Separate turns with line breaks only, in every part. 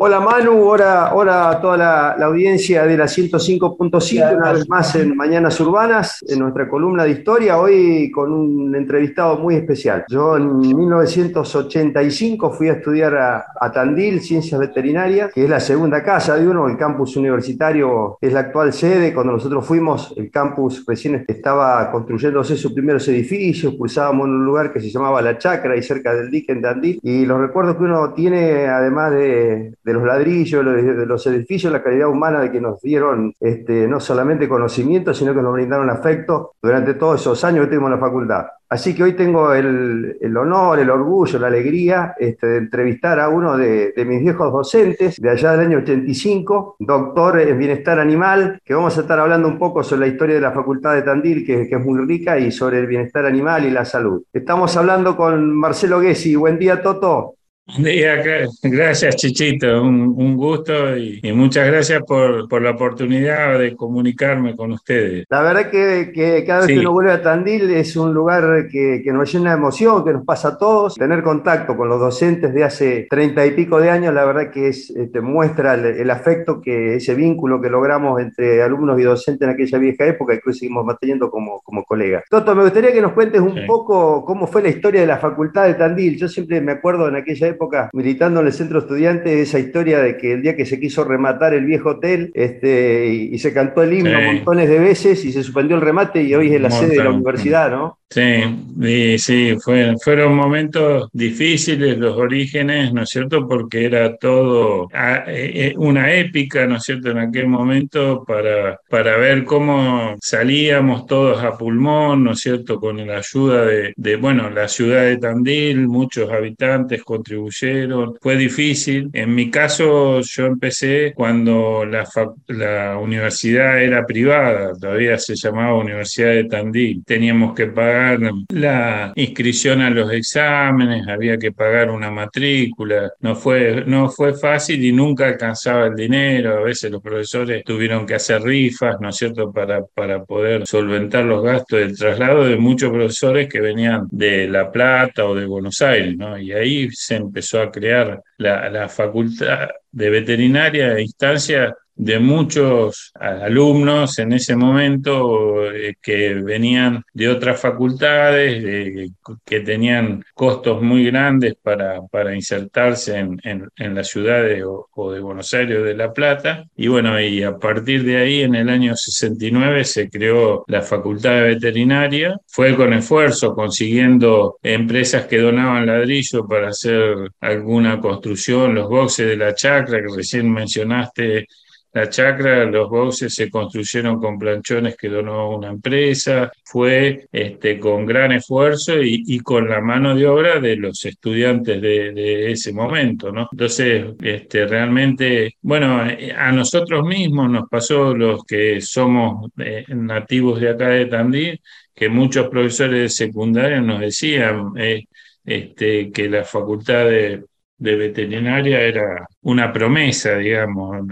Hola Manu, hola, hola a toda la, audiencia de la 105.5, una vez más en Mañanas Urbanas, en nuestra columna de historia, hoy con un entrevistado muy especial. Yo en 1985 fui a estudiar a, Tandil, Ciencias Veterinarias, que es la segunda casa de uno, el campus universitario es la actual sede. Cuando nosotros fuimos, el campus recién estaba construyéndose sus primeros edificios, pulsábamos en un lugar que se llamaba La Chacra, y cerca del dique en Tandil, y los recuerdos que uno tiene, además de de los ladrillos, de los edificios, la calidad humana de que nos dieron este, no solamente conocimiento, sino que nos brindaron afecto durante todos esos años que tuvimos la facultad. Así que hoy tengo el, honor, el orgullo, la alegría este, de entrevistar a uno de, mis viejos docentes de allá del año 85, doctor en bienestar animal, que vamos a estar hablando un poco sobre la historia de la Facultad de Tandil, que, que es muy rica, y sobre el bienestar animal y la salud. Estamos hablando con Marcelo Gessi. Buen día, Toto.
Gracias, Chichito. Un, gusto y, muchas gracias por, la oportunidad de comunicarme con ustedes.
La verdad que, que cada vez que uno vuelve a Tandil es un lugar que, nos llena de emoción, que nos pasa a todos. Tener contacto con los docentes de hace treinta y pico de años, la verdad que es, este, muestra el, afecto, que ese vínculo que logramos entre alumnos y docentes en aquella vieja época y que hoy seguimos manteniendo como, como colegas. Toto, me gustaría que nos cuentes un poco cómo fue la historia de la Facultad de Tandil. Yo siempre me acuerdo en aquella época militando en el centro estudiante esa historia de que el día que se quiso rematar el viejo hotel este, y, se cantó el himno montones de veces y se suspendió el remate y hoy es la sede de la universidad, ¿no?
Sí, sí, fueron momentos difíciles los orígenes, ¿no es cierto? Porque era todo ah, eh, eh, una épica, ¿no es cierto? En aquel momento para, para ver cómo salíamos todos a pulmón, ¿no es cierto? Con la ayuda de, de bueno, la ciudad de Tandil, muchos habitantes contribuyeron. Fue difícil. En mi caso, yo empecé cuando la, la universidad era privada, todavía se llamaba Universidad de Tandil. Teníamos que pagar la inscripción a los exámenes, había que pagar una matrícula, no fue, no fue fácil y nunca alcanzaba el dinero, a veces los profesores tuvieron que hacer rifas, ¿no es cierto?, para, para poder solventar los gastos del traslado de muchos profesores que venían de La Plata o de Buenos Aires, ¿no? Y ahí se empezó a crear la, la facultad de veterinaria a instancia de muchos alumnos en ese momento eh, que venían de otras facultades, que tenían costos muy grandes para, para insertarse en, en, las ciudades o, de Buenos Aires o de La Plata. Y bueno, y a partir de ahí, en el año 69, se creó la Facultad de Veterinaria. Fue con esfuerzo, consiguiendo empresas que donaban ladrillo para hacer alguna construcción, los boxes de la chacra que recién mencionaste la chacra, los boxes se construyeron con planchones que donó una empresa, fue este, con gran esfuerzo y, con la mano de obra de los estudiantes de, ese momento, ¿no? Entonces, este, realmente, bueno, a nosotros mismos nos pasó los que somos eh, nativos de acá de Tandil, que muchos profesores de secundaria nos decían eh, este, que la facultad de de veterinaria era una promesa, digamos.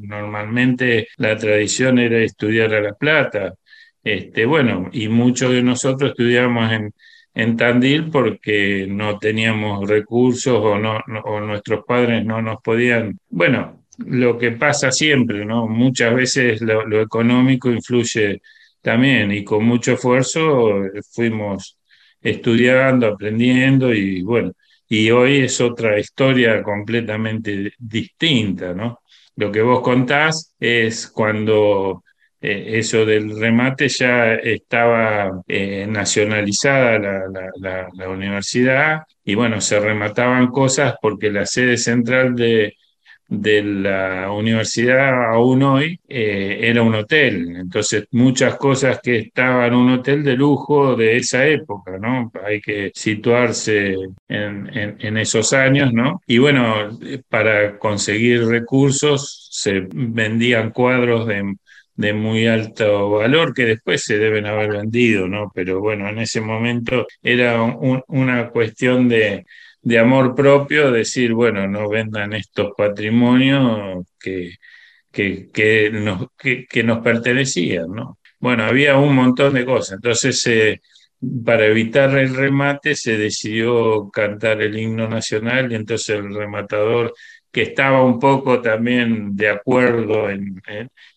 Normalmente la tradición era estudiar a La Plata. Este, bueno, y muchos de nosotros estudiamos en, en Tandil porque no teníamos recursos o, no, o nuestros padres no nos podían. Bueno, lo que pasa siempre, ¿no? Muchas veces lo económico influye también y con mucho esfuerzo fuimos estudiando, aprendiendo y bueno, y hoy es otra historia completamente distinta, ¿no? Lo que vos contás es cuando eh, eso del remate ya estaba eh, nacionalizada la, la, universidad y bueno, se remataban cosas porque la sede central de, de la universidad aún hoy eh, era un hotel. Entonces, muchas cosas que estaban en un hotel de lujo de esa época, ¿no? Hay que situarse en, en, esos años, ¿no? Y bueno, para conseguir recursos se vendían cuadros de de muy alto valor que después se deben haber vendido, ¿no? Pero bueno, en ese momento era una cuestión de, de amor propio, decir, bueno, no vendan estos patrimonios que, que, nos, que, nos pertenecían, ¿no? Bueno, había un montón de cosas. Entonces, eh, para evitar el remate, se decidió cantar el himno nacional y entonces el rematador que estaba un poco también de acuerdo en,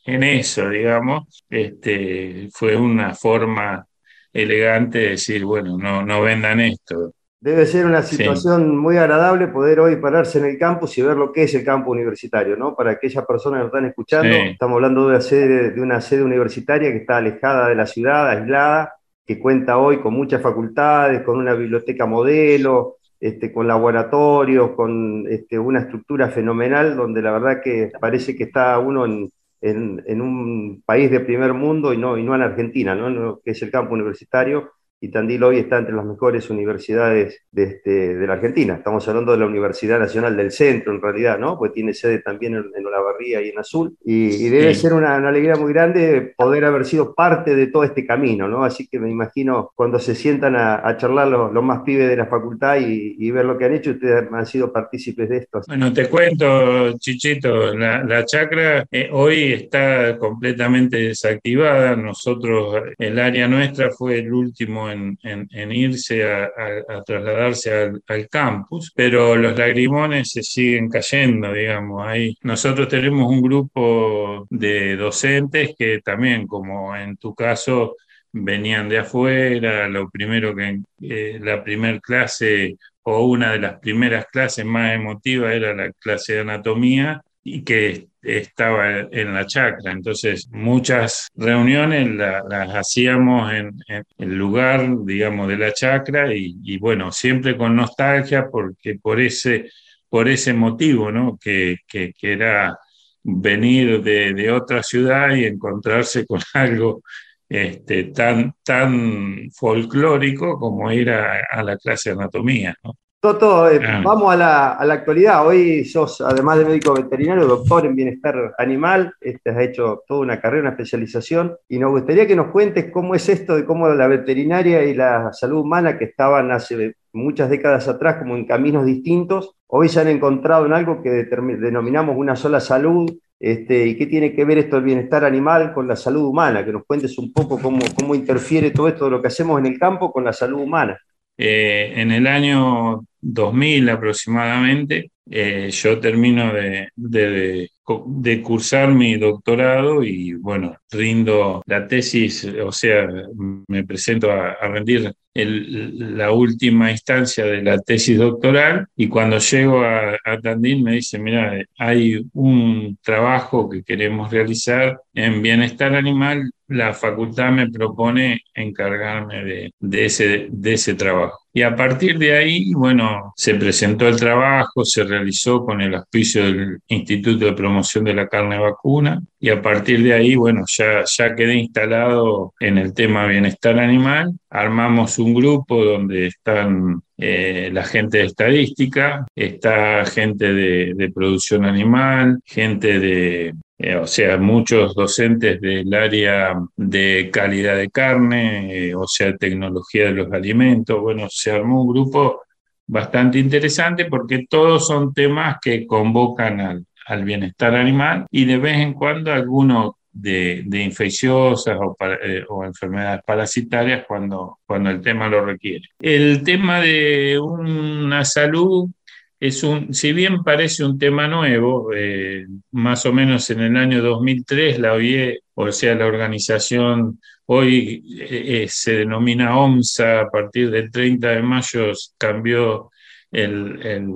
en, eso, digamos, este, fue una forma elegante de decir, bueno, no, no vendan esto.
Debe ser una situación muy agradable poder hoy pararse en el campus y ver lo que es el campo universitario, ¿no? Para aquellas personas que están escuchando, estamos hablando de una, sede, de una sede universitaria que está alejada de la ciudad, aislada, que cuenta hoy con muchas facultades, con una biblioteca modelo, este, con laboratorios, con este, una estructura fenomenal, donde la verdad que parece que está uno en, en, un país de primer mundo y no, y no en Argentina, ¿no? que es el campo universitario y Tandil hoy está entre las mejores universidades de, este, de, la Argentina. Estamos hablando de la Universidad Nacional del Centro, en realidad, ¿no? Pues tiene sede también en, en Olavarría y en Azul. Y, debe ser una, alegría muy grande poder haber sido parte de todo este camino, ¿no? Así que me imagino cuando se sientan a, charlar los, más pibes de la facultad y, ver lo que han hecho, ustedes han sido partícipes de esto.
Bueno, te cuento, Chichito, la, chacra eh, hoy está completamente desactivada. Nosotros, el área nuestra fue el último en, irse a, trasladarse al, campus, pero los lagrimones se siguen cayendo, digamos. Ahí nosotros tenemos un grupo de docentes que también, como en tu caso, venían de afuera, lo primero que eh, la primera clase o una de las primeras clases más emotivas era la clase de anatomía y que estaba en la chacra. Entonces, muchas reuniones las hacíamos en, el lugar, digamos, de la chacra y, bueno, siempre con nostalgia porque por ese, por ese motivo, ¿no? Que, que, era venir de, otra ciudad y encontrarse con algo este, tan, tan folclórico como ir a, a la clase de anatomía. ¿no?
Toto, eh, ah. vamos a la, actualidad. Hoy sos, además de médico veterinario, doctor en bienestar animal. Este, has hecho toda una carrera, una especialización. Y nos gustaría que nos cuentes cómo es esto de cómo la veterinaria y la salud humana, que estaban hace muchas décadas atrás como en caminos distintos, hoy se han encontrado en algo que denominamos una sola salud. Este, ¿Y qué tiene que ver esto del bienestar animal con la salud humana? Que nos cuentes un poco cómo, cómo interfiere todo esto de lo que hacemos en el campo con la salud humana.
Eh, en el año 2000 aproximadamente, eh, yo termino de, cursar mi doctorado y bueno, rindo la tesis, o sea, me presento a, rendir la última instancia de la tesis doctoral y cuando llego a, a Tandil me dice, mira, hay un trabajo que queremos realizar en bienestar animal, la facultad me propone encargarme de, ese trabajo. Y a partir de ahí, bueno, se presentó el trabajo, se realizó con el auspicio del Instituto de Promoción de la Carne Vacuna y a partir de ahí, bueno, ya, ya quedé instalado en el tema bienestar animal. Armamos un grupo donde están eh, la gente de estadística, está gente de, de producción animal, gente de eh, o sea, muchos docentes del área de calidad de carne, eh, o sea, tecnología de los alimentos. Bueno, se armó un grupo bastante interesante porque todos son temas que convocan al, bienestar animal y de vez en cuando algunos de, infecciosas o, eh, o, enfermedades parasitarias cuando, cuando el tema lo requiere. El tema de una salud es un, si bien parece un tema nuevo, eh, más o menos en el año 2003 la OIE, o sea, la organización hoy eh, eh, se denomina OMSA, a partir del 30 de mayo cambió el, el,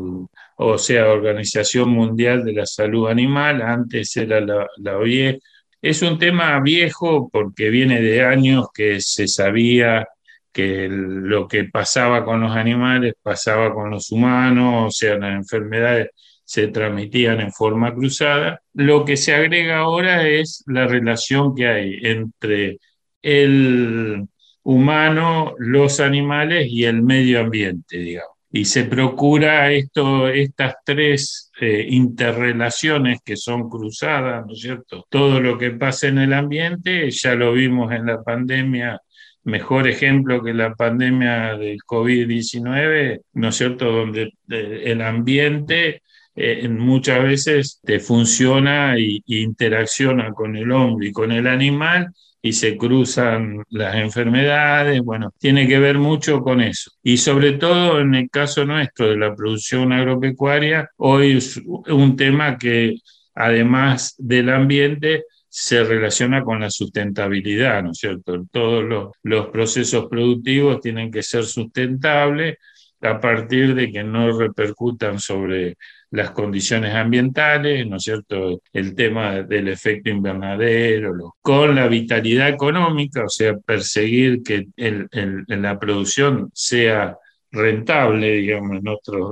o sea, Organización Mundial de la Salud Animal, antes era la, la OIE. Es un tema viejo porque viene de años que se sabía que lo que pasaba con los animales pasaba con los humanos, o sea, las enfermedades se transmitían en forma cruzada. Lo que se agrega ahora es la relación que hay entre el humano, los animales y el medio ambiente, digamos. Y se procura esto, estas tres eh, interrelaciones que son cruzadas, ¿no es cierto? Todo lo que pasa en el ambiente, ya lo vimos en la pandemia mejor ejemplo que la pandemia del COVID-19, ¿no es cierto?, donde eh, el ambiente eh, muchas veces te funciona e interacciona con el hombre y con el animal y se cruzan las enfermedades, bueno, tiene que ver mucho con eso. Y sobre todo en el caso nuestro de la producción agropecuaria, hoy es un tema que además del ambiente, se relaciona con la sustentabilidad, ¿no es cierto? Todos los, procesos productivos tienen que ser sustentables a partir de que no repercutan sobre las condiciones ambientales, ¿no es cierto? El tema del efecto invernadero, con la vitalidad económica, o sea, perseguir que la producción sea rentable, digamos,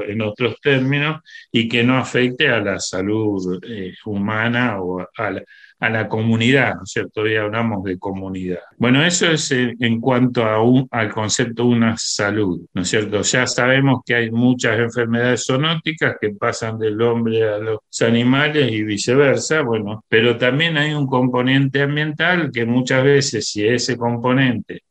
en otros, términos, y que no afecte a la salud eh, humana o a la, a la comunidad, ¿no es cierto? Hoy hablamos de comunidad. Bueno, eso es en, cuanto a al concepto de una salud, ¿no es cierto? Ya sabemos que hay muchas enfermedades zoonóticas que pasan del hombre a los animales y viceversa, bueno, pero también hay un componente ambiental que muchas veces si ese componente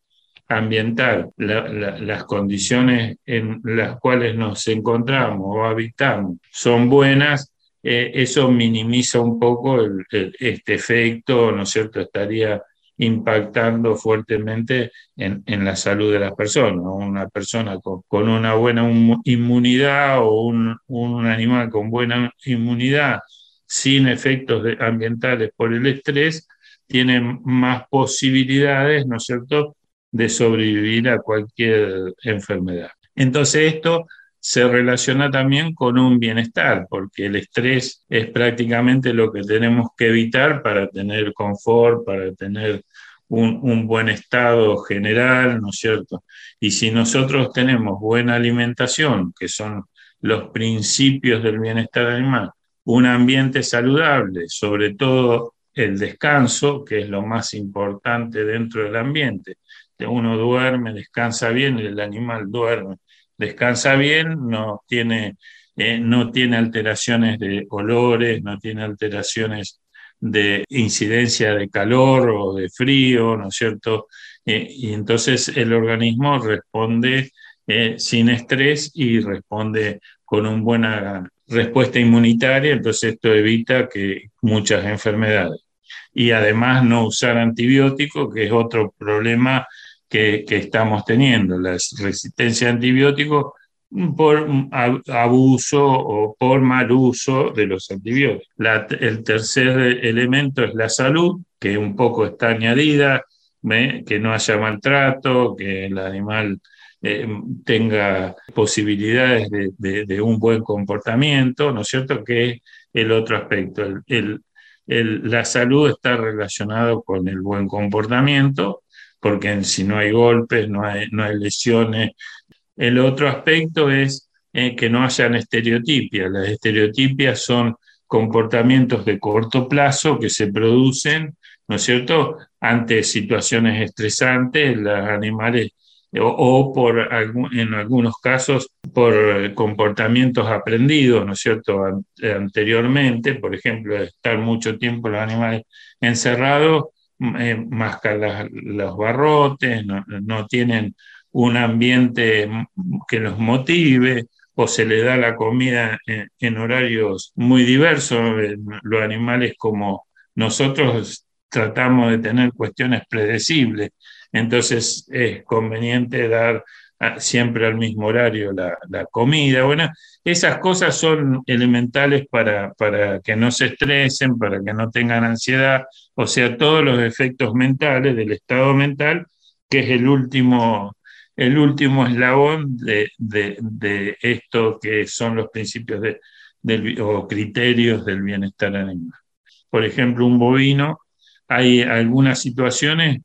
ambiental, las condiciones en las cuales nos encontramos o habitamos son buenas, eh, eso minimiza un poco este efecto, ¿no es cierto? Estaría impactando fuertemente en, la salud de las personas. Una persona con, una buena inmunidad o un, animal con buena inmunidad sin efectos ambientales por el estrés, tiene más posibilidades, ¿no es cierto?, de sobrevivir a cualquier enfermedad. Entonces esto se relaciona también con un bienestar, porque el estrés es prácticamente lo que tenemos que evitar para tener confort, para tener un, buen estado general, ¿no es cierto? Y si nosotros tenemos buena alimentación, que son los principios del bienestar animal, un ambiente saludable, sobre todo el descanso, que es lo más importante dentro del ambiente. Uno duerme, descansa bien, el animal duerme descansa bien, no tiene, eh, no tiene alteraciones de olores, no tiene alteraciones de incidencia de calor o de frío, ¿no es cierto? Eh, y entonces el organismo responde eh, sin estrés y responde con una buena respuesta inmunitaria, entonces esto evita que muchas enfermedades. Y además no usar antibióticos, que es otro problema que, estamos teniendo, la resistencia a antibióticos por abuso o por mal uso de los antibióticos. el tercer elemento es la salud, que un poco está añadida, que no haya maltrato, que el animal eh, tenga posibilidades de, un buen comportamiento, ¿no es cierto? Que es el otro aspecto. la salud está relacionada con el buen comportamiento porque si no hay golpes, no hay, no hay lesiones. El otro aspecto es eh, que no hayan estereotipias. Las estereotipias son comportamientos de corto plazo que se producen, ¿no es cierto?, ante situaciones estresantes, los animales, o, por en algunos casos por comportamientos aprendidos, ¿no es cierto?, anteriormente, por ejemplo, estar mucho tiempo los animales encerrados, eh, mascan los barrotes, no, tienen un ambiente que los motive o se le da la comida en, horarios muy diversos. Eh, los animales como nosotros tratamos de tener cuestiones predecibles, entonces es conveniente dar siempre al mismo horario la, comida. Bueno, esas cosas son elementales para, para que no se estresen, para que no tengan ansiedad, o sea, todos los efectos mentales del estado mental, que es el último, el último eslabón de, de, esto que son los principios de, o criterios del bienestar animal. Por ejemplo, un bovino, hay algunas situaciones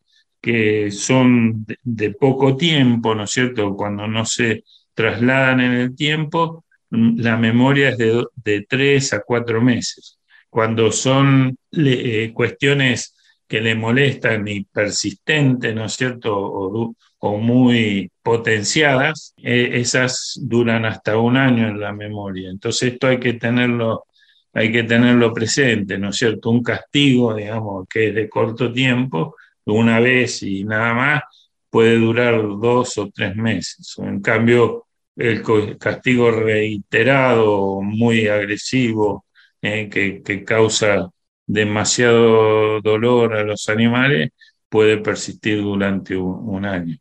que son de, poco tiempo, ¿no es cierto? Cuando no se trasladan en el tiempo, la memoria es de, de tres a cuatro meses. Cuando son eh, cuestiones que le molestan y persistentes, ¿no es cierto? O, muy potenciadas, eh, esas duran hasta un año en la memoria. Entonces esto hay que tenerlo hay que tenerlo presente, ¿no es cierto? Un castigo, digamos, que es de corto tiempo, una vez y nada más, puede durar dos o tres meses. En cambio, el castigo reiterado, muy agresivo, eh, que, causa demasiado dolor a los animales, puede persistir durante un, año.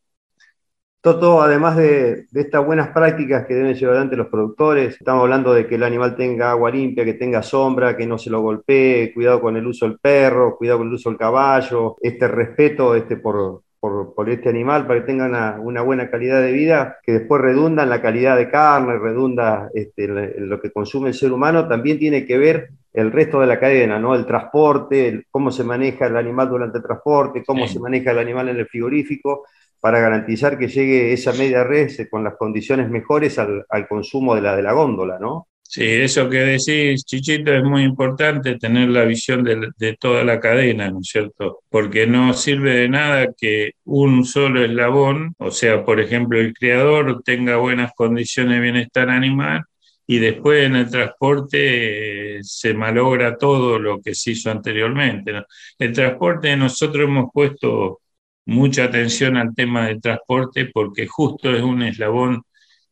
Toto, además de, estas buenas prácticas que deben llevar adelante los productores, estamos hablando de que el animal tenga agua limpia, que tenga sombra, que no se lo golpee, cuidado con el uso del perro, cuidado con el uso del caballo, este respeto este, por, por, este animal para que tenga una, buena calidad de vida, que después redunda en la calidad de carne, redunda este, en lo que consume el ser humano, también tiene que ver el resto de la cadena, ¿no? El transporte, cómo se maneja el animal durante el transporte, cómo se maneja el animal en el frigorífico, para garantizar que llegue esa media red con las condiciones mejores al, al consumo de la, de la góndola, ¿no?
Sí, eso que decís, Chichito, es muy importante tener la visión de, toda la cadena, ¿no es cierto? Porque no sirve de nada que un solo eslabón, o sea, por ejemplo, el criador tenga buenas condiciones de bienestar animal y después en el transporte eh, se malogra todo lo que se hizo anteriormente. El transporte, nosotros hemos puesto mucha atención al tema del transporte porque justo es un eslabón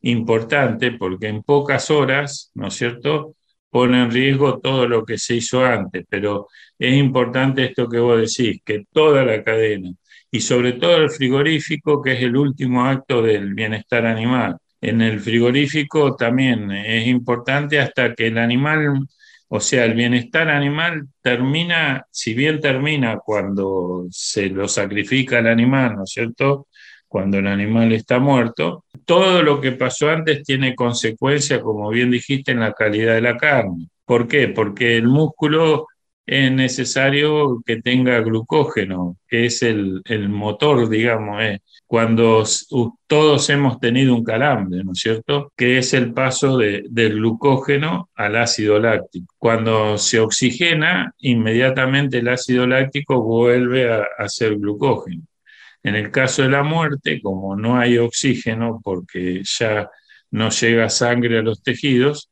importante porque en pocas horas, ¿no es cierto?, pone en riesgo todo lo que se hizo antes, pero es importante esto que vos decís, que toda la cadena, y sobre todo el frigorífico, que es el último acto del bienestar animal. En el frigorífico también es importante hasta que el animal, o sea, el bienestar animal termina, si bien termina cuando se lo sacrifica el animal, ¿no es cierto? Cuando el animal está muerto, todo lo que pasó antes tiene consecuencias, como bien dijiste, en la calidad de la carne. ¿Por qué? Porque el músculo es necesario que tenga glucógeno, que es el, motor, digamos, eh. cuando todos hemos tenido un calambre, ¿no es cierto? Que es el paso del glucógeno al ácido láctico. Cuando se oxigena, inmediatamente el ácido láctico vuelve a, a ser glucógeno. En el caso de la muerte, como no hay oxígeno porque ya no llega sangre a los tejidos,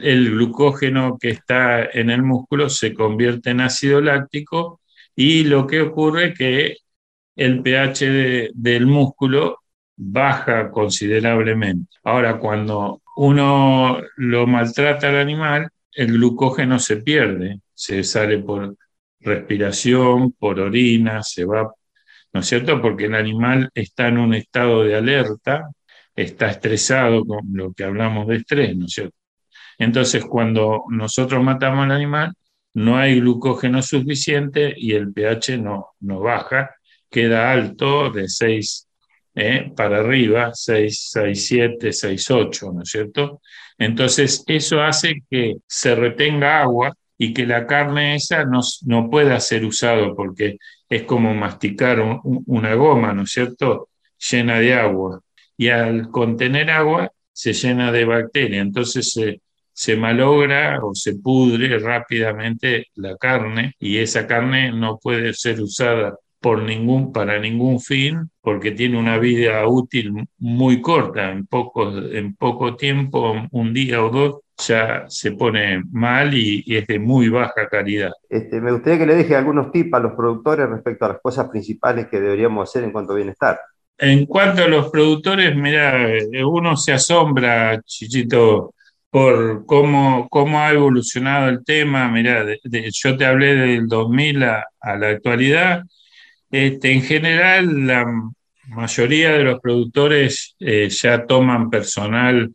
el glucógeno que está en el músculo se convierte en ácido láctico y lo que ocurre es que el pH del músculo baja considerablemente. Ahora, cuando uno lo maltrata al animal, el glucógeno se pierde, se sale por respiración, por orina, se va ¿no es cierto? Porque el animal está en un estado de alerta, está estresado con lo que hablamos de estrés, ¿no es cierto? Entonces, cuando nosotros matamos al animal, no hay glucógeno suficiente y el pH no, no baja, queda alto de 6 ¿eh? para arriba, 6, 6, 7, 6, 8, ¿no es cierto? Entonces, eso hace que se retenga agua y que la carne esa no, no pueda ser usado porque es como masticar una goma, ¿no es cierto? Llena de agua. Y al contener agua se llena de bacterias, entonces se, se malogra o se pudre rápidamente la carne y esa carne no puede ser usada por ningún, para ningún fin, porque tiene una vida útil muy corta, en poco, en poco tiempo, un día o dos, ya se pone mal y, es de muy baja calidad.
Este, me gustaría que le deje algunos tips a los productores respecto a las cosas principales que deberíamos hacer en cuanto a bienestar.
En cuanto a los productores, mira, uno se asombra, Chichito, por cómo, cómo ha evolucionado el tema. Mira, yo te hablé del 2000 a, la actualidad. Este, en general, la mayoría de los productores eh, ya toman personal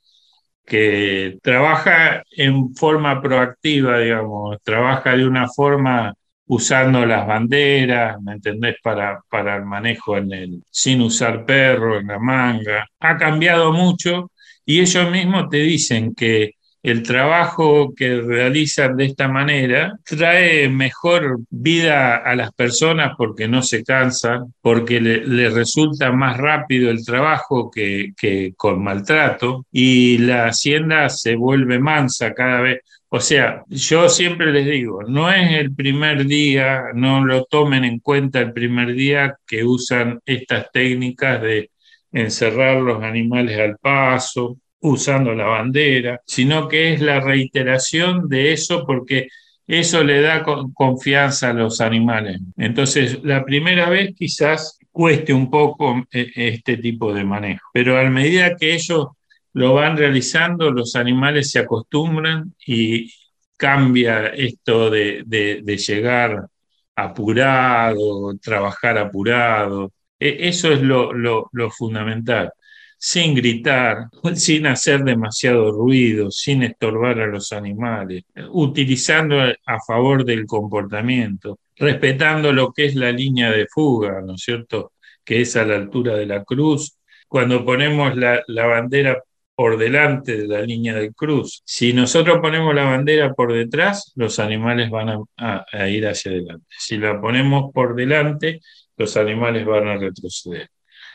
que trabaja en forma proactiva, digamos, trabaja de una forma usando las banderas, ¿me entendés? Para, para el manejo en el, sin usar perro en la manga. Ha cambiado mucho y ellos mismos te dicen que el trabajo que realizan de esta manera trae mejor vida a las personas porque no se cansan, porque le, resulta más rápido el trabajo que, con maltrato y la hacienda se vuelve mansa cada vez. O sea, yo siempre les digo, no es el primer día, no lo tomen en cuenta el primer día que usan estas técnicas de encerrar los animales al paso, usando la bandera, sino que es la reiteración de eso porque eso le da confianza a los animales. Entonces, la primera vez quizás cueste un poco eh, este tipo de manejo, pero a medida que ellos lo van realizando, los animales se acostumbran y cambia esto de, de llegar apurado, trabajar apurado. E, eso es lo, fundamental. Sin gritar, sin hacer demasiado ruido, sin estorbar a los animales, utilizando a favor del comportamiento, respetando lo que es la línea de fuga, ¿no es cierto? Que es a la altura de la cruz. Cuando ponemos la, la bandera por delante de la línea de cruz. Si nosotros ponemos la bandera por detrás, los animales van a, ir hacia adelante. Si la ponemos por delante, los animales van a retroceder.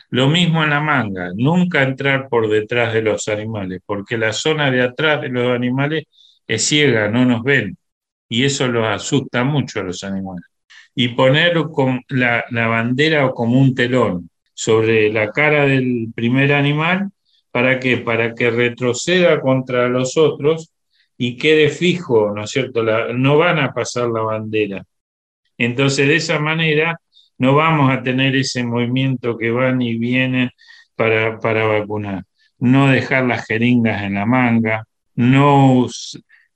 Lo mismo en la manga, nunca entrar por detrás de los animales, porque la zona de atrás de los animales es ciega, no nos ven, y eso los asusta mucho a los animales. Y poner la, la bandera como un telón sobre la cara del primer animal ¿Para qué? Para que retroceda contra los otros y quede fijo, ¿no es cierto? no van a pasar la bandera. Entonces, de esa manera, no vamos a tener ese movimiento que van y vienen para, para vacunar. No dejar las jeringas en la manga, no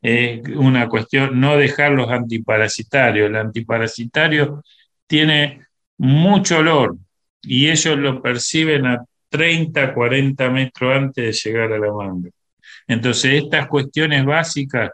eh, una cuestión, no dejar los antiparasitarios. El antiparasitario tiene mucho olor y ellos lo perciben a 30, 40 metros antes de llegar a la manga. Entonces, estas cuestiones básicas,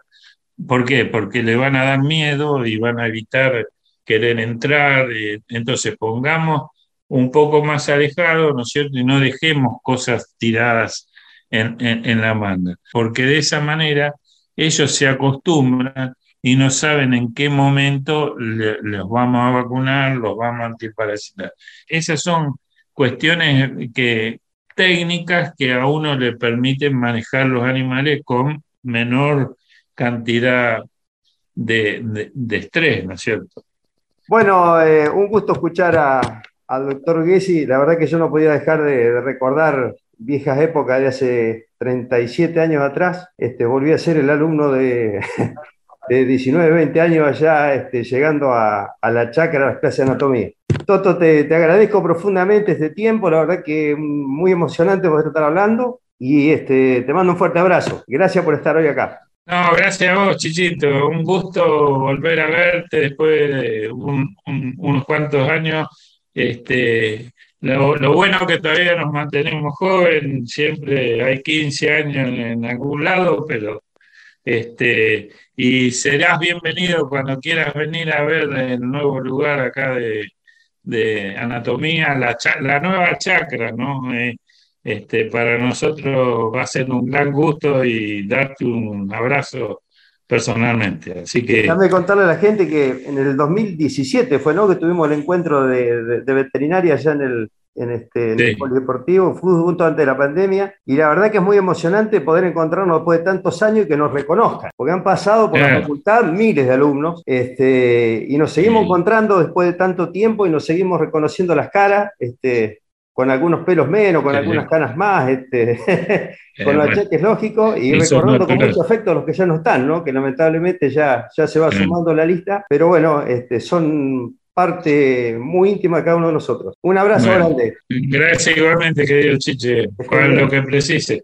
¿por qué? Porque le van a dar miedo y van a evitar querer entrar. Eh, entonces, pongamos un poco más alejado, ¿no es cierto? Y no dejemos cosas tiradas en, la manga, porque de esa manera ellos se acostumbran y no saben en qué momento los vamos a vacunar, los vamos a antiparasitar. Esas son cuestiones que, técnicas que a uno le permiten manejar los animales con menor cantidad de, estrés, ¿no es cierto?
Bueno, eh, un gusto escuchar al doctor Gessi. La verdad que yo no podía dejar de, recordar viejas épocas de hace 37 años atrás. Este, volví a ser el alumno de, de 19, 20 años allá, este, llegando a, la chacra, a las clases de anatomía. Toto, te, agradezco profundamente este tiempo, la verdad que muy emocionante poder estar hablando y este, te mando un fuerte abrazo. Gracias por estar hoy acá.
No, gracias a vos, Chichito. Un gusto volver a verte después de unos cuantos años. Este, lo, lo, bueno que todavía nos mantenemos jóvenes, siempre hay 15 años en algún lado, pero este, y serás bienvenido cuando quieras venir a ver el nuevo lugar acá de, anatomía, la, la, nueva chacra, ¿no? Eh, este, para nosotros va a ser un gran gusto y darte un abrazo personalmente. Así que.
Déjame contarle a la gente que en el 2017 fue, ¿no? Que tuvimos el encuentro de, de veterinaria allá en el, en, este, el polideportivo, fue junto antes de la pandemia, y la verdad que es muy emocionante poder encontrarnos después de tantos años y que nos reconozcan, porque han pasado por la facultad miles de alumnos, este, y nos seguimos encontrando después de tanto tiempo y nos seguimos reconociendo las caras, este, con algunos pelos menos, con algunas canas más, este, con los cheques lógicos, y recordando con mucho afecto a los que ya no están, ¿no? que lamentablemente ya, ya se va sumando la lista, pero bueno, este, son parte muy íntima de cada uno de nosotros. Un abrazo grande.
Gracias igualmente, querido Chiche, con lo que precise.